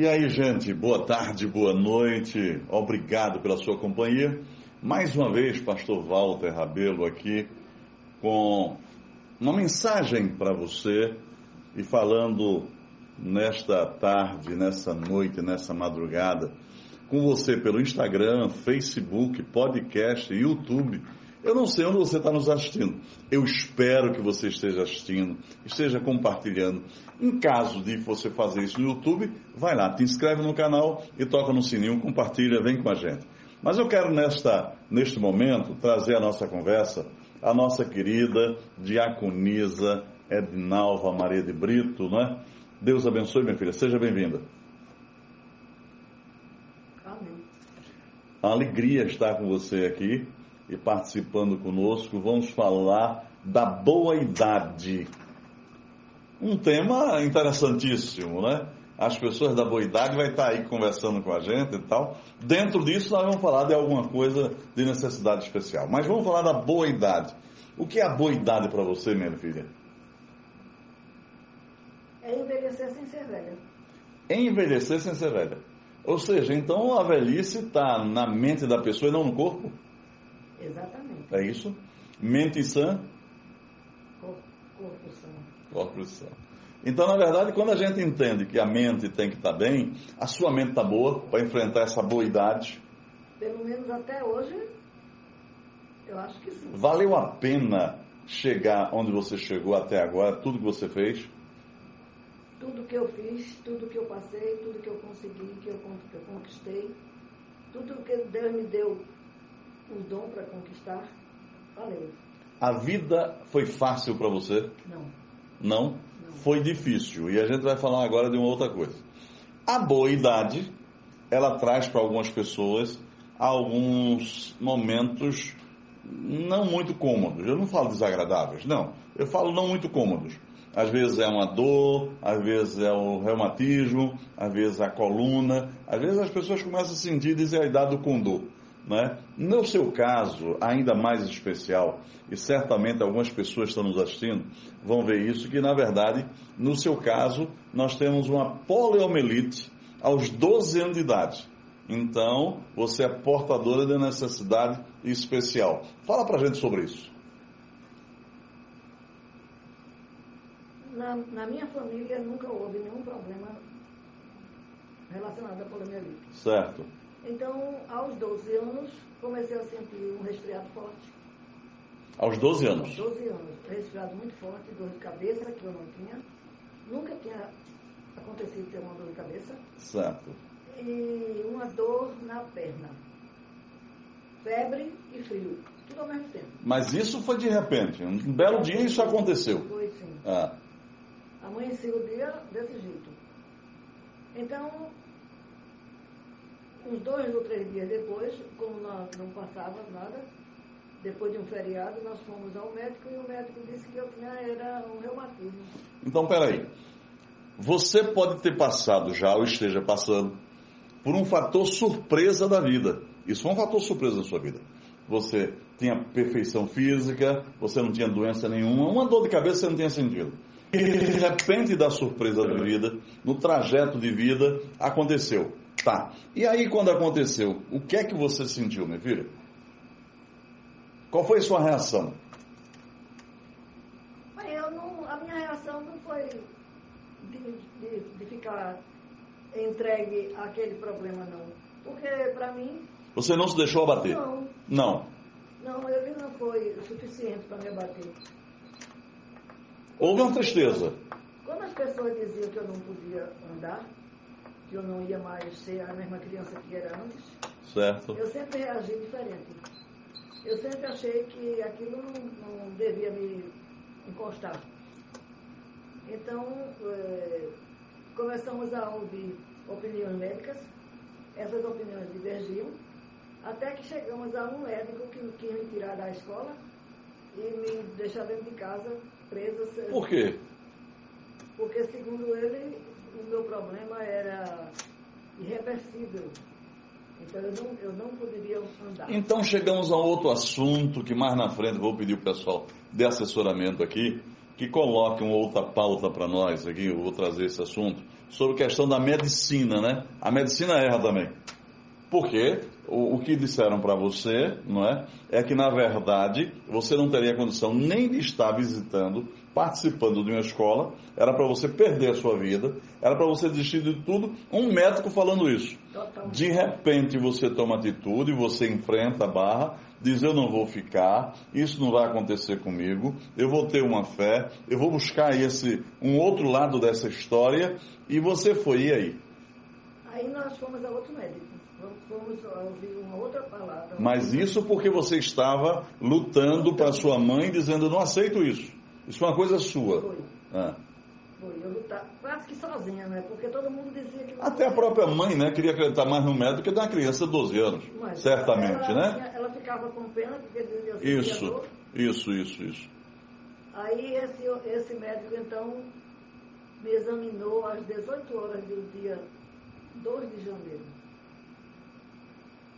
E aí, gente, boa tarde, boa noite, obrigado pela sua companhia. Mais uma vez, Pastor Walter Rabelo aqui com uma mensagem para você e falando nesta tarde, nessa noite, nessa madrugada, com você pelo Instagram, Facebook, podcast, YouTube eu não sei onde você está nos assistindo. Eu espero que você esteja assistindo, esteja compartilhando. Em caso de você fazer isso no YouTube, vai lá, te inscreve no canal e toca no sininho, compartilha, vem com a gente. Mas eu quero nesta, neste momento trazer a nossa conversa a nossa querida diaconisa Ednalva Maria de Brito, não é? Deus abençoe, minha filha. Seja bem-vinda. Amém. A alegria estar com você aqui e participando conosco, vamos falar da boa idade. Um tema interessantíssimo, né? As pessoas da boa idade vai estar aí conversando com a gente e tal. Dentro disso, nós vamos falar de alguma coisa de necessidade especial. Mas vamos falar da boa idade. O que é a boa idade para você, minha filha? É envelhecer sem ser velha. Envelhecer sem ser velha. Ou seja, então a velhice está na mente da pessoa e não no corpo? Exatamente. É isso? Mente sã? Corpo, corpo sã. Corpo sã. Então, na verdade, quando a gente entende que a mente tem que estar tá bem, a sua mente está boa para enfrentar essa boa idade. Pelo menos até hoje, eu acho que sim. Valeu a pena chegar onde você chegou até agora, tudo que você fez? Tudo que eu fiz, tudo que eu passei, tudo que eu consegui, que eu conquistei, tudo que Deus me deu o dom para conquistar, valeu. A vida foi fácil para você? Não. Não? Não? Foi difícil. E a gente vai falar agora de uma outra coisa. A boa idade, ela traz para algumas pessoas alguns momentos não muito cômodos. Eu não falo desagradáveis, não. Eu falo não muito cômodos. Às vezes é uma dor, às vezes é o reumatismo, às vezes é a coluna, às vezes as pessoas começam a sentir desigualdade do condor. Né? No seu caso, ainda mais especial, e certamente algumas pessoas estão nos assistindo, vão ver isso, que na verdade, no seu caso, nós temos uma poliomielite aos 12 anos de idade. Então, você é portadora de necessidade especial. Fala pra gente sobre isso. Na, na minha família nunca houve nenhum problema relacionado à poliomielite. Certo. Então, aos 12 anos, comecei a sentir um resfriado forte. Aos 12 anos? Aos 12 anos. Resfriado muito forte, dor de cabeça, que eu não tinha. Nunca tinha acontecido ter uma dor de cabeça. Certo. E uma dor na perna. Febre e frio. Tudo ao mesmo tempo. Mas isso foi de repente. Um belo dia isso aconteceu. Foi sim. Ah. Amanheceu o dia desse jeito. Então, uns dois ou três dias depois, como não, não passava nada, depois de um feriado, nós fomos ao médico e o médico disse que eu tinha era um reumatismo. Então, peraí. Você pode ter passado já, ou esteja passando, por um fator surpresa da vida. Isso foi um fator surpresa na sua vida. Você tinha perfeição física, você não tinha doença nenhuma, uma dor de cabeça você não tinha sentido. E de repente da surpresa da vida, no trajeto de vida, aconteceu Tá. E aí, quando aconteceu, o que é que você sentiu, minha filha? Qual foi a sua reação? Eu não, a minha reação não foi de, de, de ficar entregue àquele problema, não. Porque, para mim. Você não se deixou abater? Não. Não. Não, ele não foi o suficiente para me abater. Houve uma tristeza. Quando as pessoas diziam que eu não podia andar, que eu não ia mais ser a mesma criança que era antes. Certo. Eu sempre reagi diferente. Eu sempre achei que aquilo não, não devia me encostar. Então, é, começamos a ouvir opiniões médicas, essas opiniões divergiam, até que chegamos a um médico que quis me tirar da escola e me deixar dentro de casa, presa. Por quê? Porque, segundo ele, o meu problema era irreversível. Então eu não, eu não poderia andar. Então chegamos a outro assunto que mais na frente vou pedir o pessoal de assessoramento aqui que coloque uma outra pauta para nós aqui, eu vou trazer esse assunto, sobre a questão da medicina, né? A medicina erra também. Porque o, o que disseram para você, não é? É que na verdade você não teria condição nem de estar visitando, participando de uma escola, era para você perder a sua vida, era para você desistir de tudo. Um médico falando isso. De repente você toma atitude, você enfrenta a barra, diz eu não vou ficar, isso não vai acontecer comigo, eu vou ter uma fé, eu vou buscar esse um outro lado dessa história e você foi e aí. Aí nós fomos a outro médico. Fomos ouvir uma outra palavra. Mas isso porque você estava lutando para sua mãe, dizendo eu não aceito isso. Isso é uma coisa sua. Foi. Ah. Foi, eu lutava quase que sozinha, né? Porque todo mundo dizia que... Até a própria mãe, né, queria acreditar mais no médico que da criança de 12 anos. Mas certamente, ela, né? Ela ficava com pena porque dizia assim, Isso, isso, isso, isso. Aí esse, esse médico, então, me examinou às 18 horas do dia 2 de janeiro.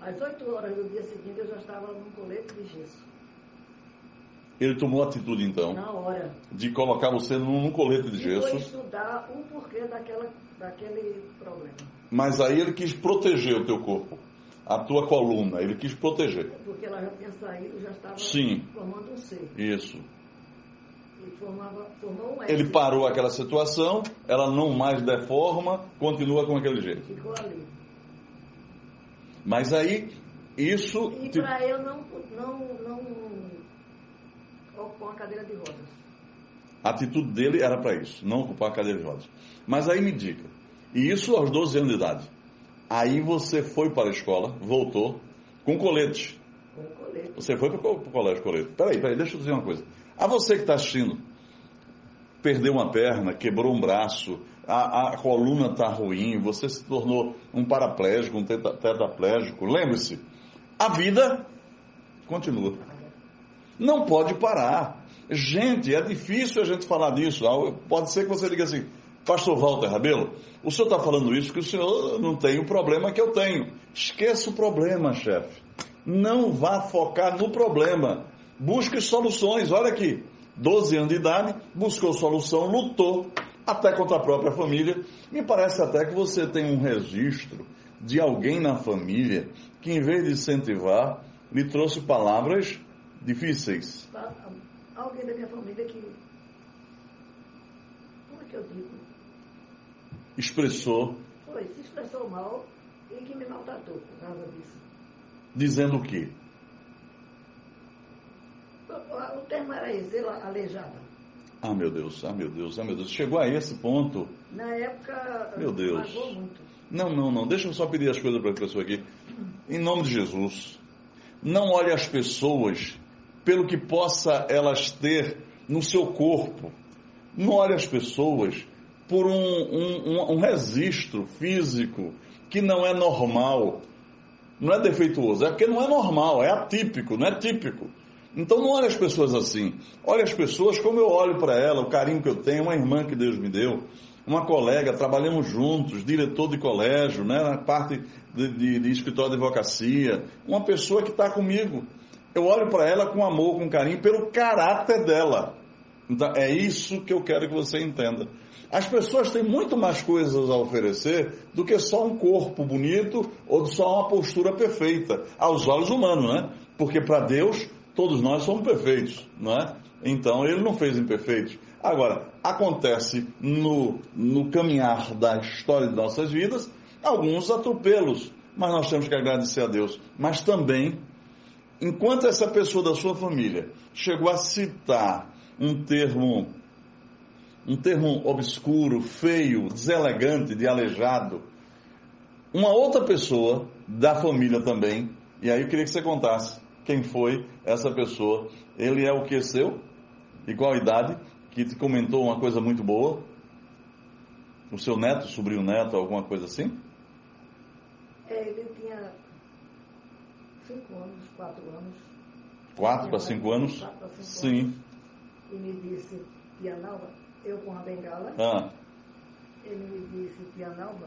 Às 8 horas do dia seguinte eu já estava num colete de gesso. Ele tomou atitude então de colocar você num, colete de E foi gesso, estudar o porquê daquela, daquele problema. mas aí ele quis proteger o teu corpo, a tua coluna, ele quis proteger. Porque ela já tinha saído, já estava Sim. formando um C. Isso. E formava, formou um. Ele parou aquela situação, ela não mais deforma, continua com aquele jeito. Ficou ali. Mas aí, isso. E te- para eu não, não, não ocupar uma cadeira de rodas. A atitude dele era para isso, não ocupar a cadeira de rodas. Mas aí me diga, e isso aos 12 anos de idade. Aí você foi para a escola, voltou, com colete. Com colete. Você foi para o colégio colete. Peraí, peraí, deixa eu dizer uma coisa. A você que está assistindo, perdeu uma perna, quebrou um braço, a, a coluna está ruim, você se tornou um paraplégico, um tetraplégico. Lembre-se, a vida continua. Não pode parar. Gente, é difícil a gente falar disso. Ah, Pode ser que você diga assim, Pastor Walter Rabelo, o senhor está falando isso porque o senhor não tem o problema que eu tenho. Esqueça o problema, chefe. Não vá focar no problema. Busque soluções. Olha aqui, 12 anos de idade, buscou solução, lutou, até contra a própria família. Me parece até que você tem um registro de alguém na família que, em vez de incentivar, lhe trouxe palavras difíceis. Alguém da minha família que. Como é que eu digo? Expressou, Foi, se expressou mal e que me maltratou por causa disso. dizendo o quê? O, o termo era esse, ela- aleijada. Ah, meu Deus, ah, meu Deus, ah, meu Deus. Chegou a esse ponto. Na época, Meu Deus. muito. Não, não, não. Deixa eu só pedir as coisas para a pessoa aqui. Em nome de Jesus, não olhe as pessoas pelo que possa elas ter no seu corpo. Não olhe as pessoas por um, um, um- registro físico que não é normal. Não é defeituoso, é porque não é normal, é atípico, não é típico. Então não olhe as pessoas assim. Olhe as pessoas como eu olho para ela, o carinho que eu tenho, uma irmã que Deus me deu, uma colega, trabalhamos juntos, diretor de colégio, né, na parte de, de, de escritório de advocacia, uma pessoa que está comigo. Eu olho para ela com amor, com carinho, pelo caráter dela. Então, é isso que eu quero que você entenda. As pessoas têm muito mais coisas a oferecer do que só um corpo bonito ou só uma postura perfeita, aos olhos humanos, né? Porque para Deus, todos nós somos perfeitos, não é? Então, Ele não fez imperfeitos. Agora, acontece no, no caminhar da história de nossas vidas alguns atropelos, mas nós temos que agradecer a Deus. Mas também enquanto essa pessoa da sua família chegou a citar um termo um termo obscuro, feio, deselegante, de aleijado, uma outra pessoa da família também, e aí eu queria que você contasse quem foi essa pessoa. Ele é o que seu? E qual idade? Que te comentou uma coisa muito boa? O seu neto, sobrinho neto, alguma coisa assim? É, ele tinha cinco anos, quatro anos. Quatro para cinco anos? Quatro para cinco Sim. anos. E me disse, tia Nalva, eu com a bengala, Ah. ele me disse, tia Nalva,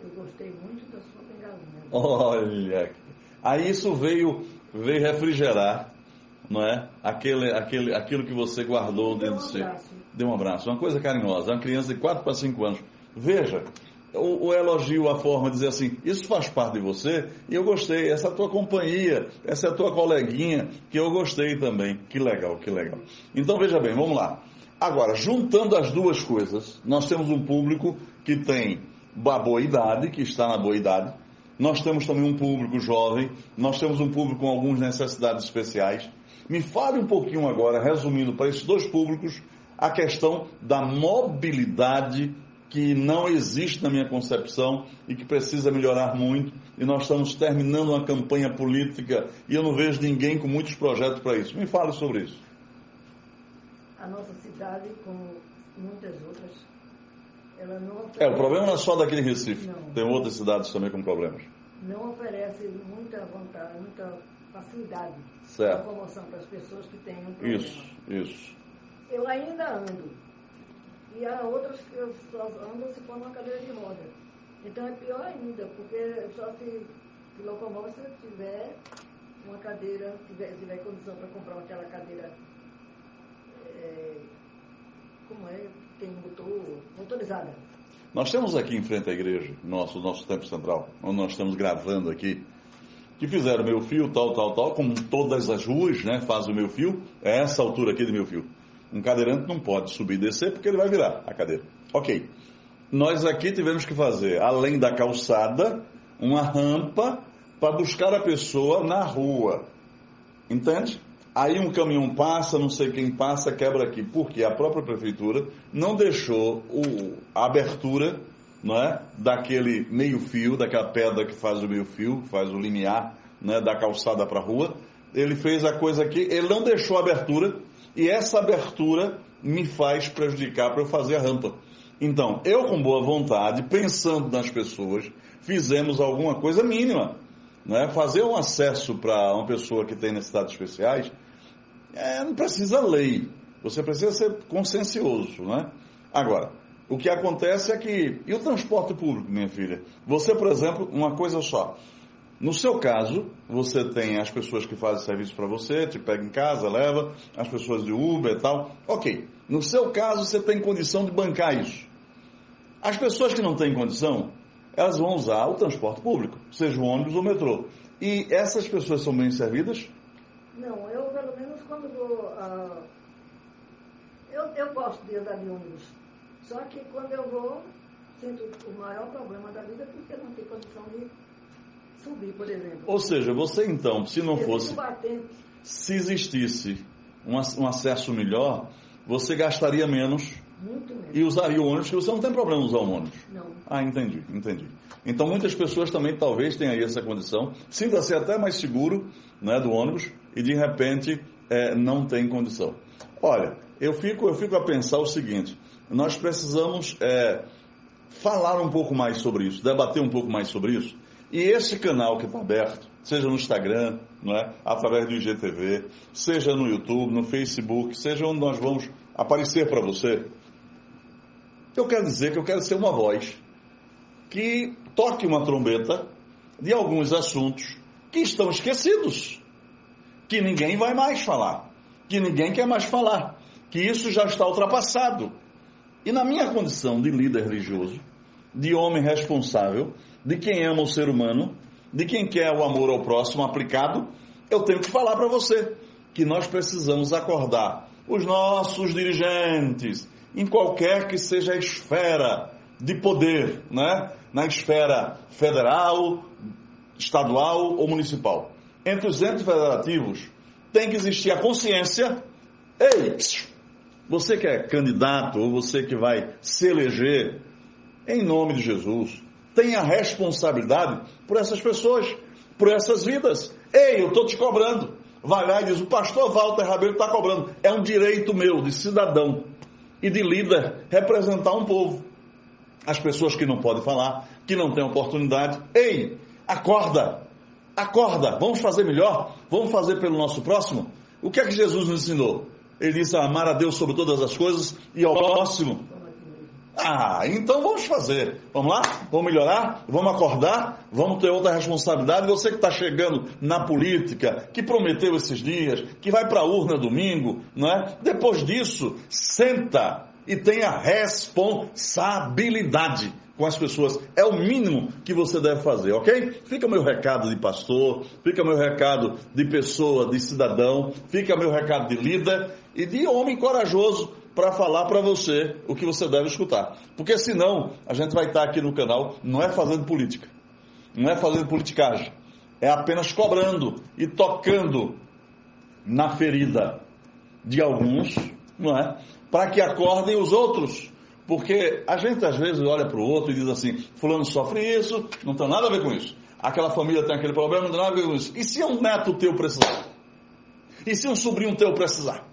eu gostei muito da sua bengalinha. Olha, aí isso veio, veio refrigerar, não é? Aquele, aquele, aquilo que você guardou dentro de si. abraço. Deu um abraço, uma coisa carinhosa. Uma criança de 4 para 5 anos. Veja, o, o, elogio, a forma de dizer assim, isso faz parte de você e eu gostei, essa é a tua companhia, essa é a tua coleguinha, que eu gostei também. Que legal, que legal. Então veja bem, vamos lá. Agora, juntando as duas coisas, nós temos um público que tem a boa idade, que está na boa idade, nós temos também um público jovem, nós temos um público com algumas necessidades especiais. Me fale um pouquinho agora, resumindo para esses dois públicos, a questão da mobilidade que não existe na minha concepção e que precisa melhorar muito. E nós estamos terminando uma campanha política e eu não vejo ninguém com muitos projetos para isso. Me fale sobre isso. A nossa cidade, como muitas outras, ela não oferece... É, o problema não é só daquele Recife. Não. Tem outras cidades também com problemas. Não oferece muita vontade, muita facilidade certo. de locomoção para as pessoas que têm um problema. Isso, isso. Eu ainda ando e há outras que só andam se for numa cadeira de roda. Então é pior ainda, porque só se, se locomove se tiver uma cadeira, tiver, tiver condição para comprar aquela cadeira, é, como é, tem motor, motorizada. Nós temos aqui em frente à igreja, nosso, nosso tempo central, onde nós estamos gravando aqui, que fizeram meu fio, tal, tal, tal, como todas as ruas, né, faz o meu fio, é essa altura aqui do meu fio. Um cadeirante não pode subir e descer porque ele vai virar a cadeira. Ok. Nós aqui tivemos que fazer, além da calçada, uma rampa para buscar a pessoa na rua. Entende? Aí um caminhão passa, não sei quem passa, quebra aqui. Porque a própria prefeitura não deixou o, a abertura não é, daquele meio-fio, daquela pedra que faz o meio-fio, faz o limiar né, da calçada para a rua. Ele fez a coisa aqui, ele não deixou a abertura e essa abertura me faz prejudicar para eu fazer a rampa. Então, eu com boa vontade, pensando nas pessoas, fizemos alguma coisa mínima. Né? Fazer um acesso para uma pessoa que tem necessidades especiais, é, não precisa lei. Você precisa ser consciencioso. Né? Agora, o que acontece é que. E o transporte público, minha filha? Você, por exemplo, uma coisa só. No seu caso, você tem as pessoas que fazem serviço para você, te pega em casa, leva, as pessoas de Uber e tal. Ok. No seu caso, você tem condição de bancar isso. As pessoas que não têm condição, elas vão usar o transporte público, seja o ônibus ou o metrô. E essas pessoas são bem servidas? Não, eu pelo menos quando vou. Uh, eu, eu gosto de andar de ônibus. Só que quando eu vou, sinto o maior problema da vida porque não tenho condição de subir, por exemplo. Ou seja, você então, se não fosse. Se existisse um, um acesso melhor, você gastaria menos e usaria o ônibus, porque você não tem problema usar o ônibus. Não. Ah, entendi, entendi. Então muitas pessoas também talvez tenham aí essa condição, sinta-se até mais seguro né, do ônibus e de repente é, não tem condição. Olha, eu fico, eu fico a pensar o seguinte, nós precisamos é, falar um pouco mais sobre isso, debater um pouco mais sobre isso, e esse canal que está aberto, seja no Instagram, não é? através do IGTV, seja no YouTube, no Facebook, seja onde nós vamos aparecer para você, eu quero dizer que eu quero ser uma voz que toque uma trombeta de alguns assuntos que estão esquecidos, que ninguém vai mais falar, que ninguém quer mais falar, que isso já está ultrapassado. E na minha condição de líder religioso, de homem responsável, de quem ama o ser humano, de quem quer o amor ao próximo aplicado, eu tenho que falar para você que nós precisamos acordar os nossos dirigentes, em qualquer que seja a esfera de poder, né? na esfera federal, estadual ou municipal. Entre os entes federativos tem que existir a consciência. Ei, você que é candidato ou você que vai se eleger, em nome de Jesus, tenha responsabilidade por essas pessoas, por essas vidas. Ei, eu estou te cobrando. Vai lá e diz: o pastor Walter Rabelo está cobrando. É um direito meu, de cidadão e de líder, representar um povo. As pessoas que não podem falar, que não têm oportunidade. Ei, acorda! Acorda! Vamos fazer melhor? Vamos fazer pelo nosso próximo? O que é que Jesus nos ensinou? Ele disse amar a Deus sobre todas as coisas e ao próximo ah, então vamos fazer. Vamos lá? Vamos melhorar? Vamos acordar? Vamos ter outra responsabilidade. Você que está chegando na política, que prometeu esses dias, que vai para a urna domingo, não é? Depois disso, senta e tenha responsabilidade com as pessoas. É o mínimo que você deve fazer, ok? Fica meu recado de pastor, fica meu recado de pessoa, de cidadão, fica meu recado de líder e de homem corajoso para falar para você o que você deve escutar. Porque senão a gente vai estar aqui no canal, não é fazendo política, não é fazendo politicagem, é apenas cobrando e tocando na ferida de alguns, não é? Para que acordem os outros. Porque a gente às vezes olha para o outro e diz assim: Fulano sofre isso, não tem nada a ver com isso. Aquela família tem aquele problema, não tem nada a ver com isso. E se um neto teu precisar? E se um sobrinho teu precisar?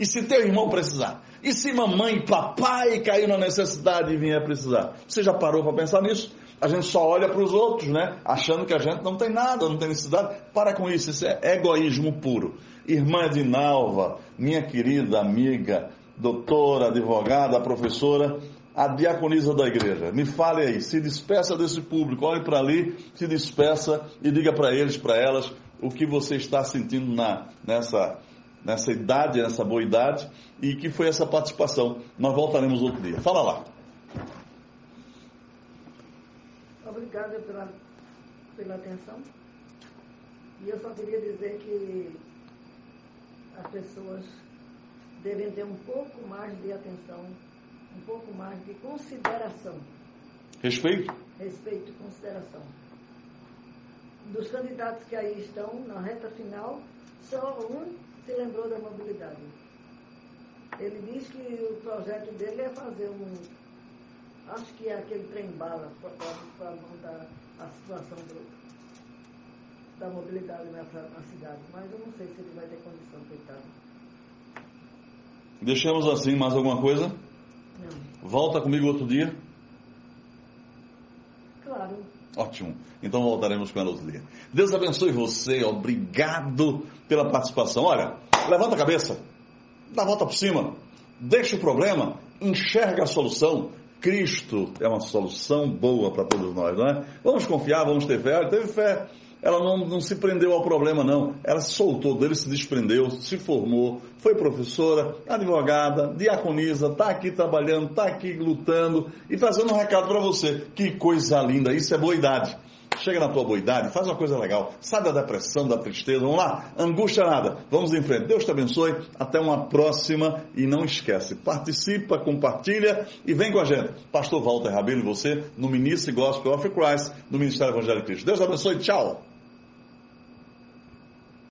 E se teu irmão precisar? E se mamãe e papai cair na necessidade e vier precisar? Você já parou para pensar nisso? A gente só olha para os outros, né? Achando que a gente não tem nada, não tem necessidade. Para com isso, isso é egoísmo puro. Irmã Dinalva, minha querida amiga, doutora, advogada, professora, a diaconisa da igreja. Me fale aí, se despeça desse público, olhe para ali, se despeça e diga para eles, para elas, o que você está sentindo na, nessa, nessa idade, nessa boa idade, e que foi essa participação. Nós voltaremos outro dia. Fala lá. Obrigada pela, pela atenção. E eu só queria dizer que as pessoas devem ter um pouco mais de atenção, um pouco mais de consideração. Respeito? Respeito e consideração. Dos candidatos que aí estão na reta final, só um se lembrou da mobilidade. Ele diz que o projeto dele é fazer um. Acho que é aquele trem-bala para montar a situação do, da mobilidade nessa, na cidade. Mas eu não sei se ele vai ter condição, coitado. Deixamos assim, mais alguma coisa? Não. Volta comigo outro dia? Ótimo. Então voltaremos com ela outro dia. Deus abençoe você. Obrigado pela participação. Olha, levanta a cabeça. Dá a volta por cima. Deixa o problema. Enxerga a solução. Cristo é uma solução boa para todos nós, não é? Vamos confiar, vamos ter fé. Teve fé ela não, não se prendeu ao problema, não. Ela se soltou dele, se desprendeu, se formou, foi professora, advogada, diaconisa, está aqui trabalhando, está aqui lutando e trazendo um recado para você. Que coisa linda, isso é boa idade. Chega na tua boa idade, faz uma coisa legal, sai da depressão, da tristeza, vamos lá, angústia nada, vamos em frente. Deus te abençoe, até uma próxima e não esquece, participa, compartilha e vem com a gente. Pastor Walter Rabelo e você no Ministry Gospel of Christ, no Ministério Evangelho de Cristo. Deus te abençoe, tchau.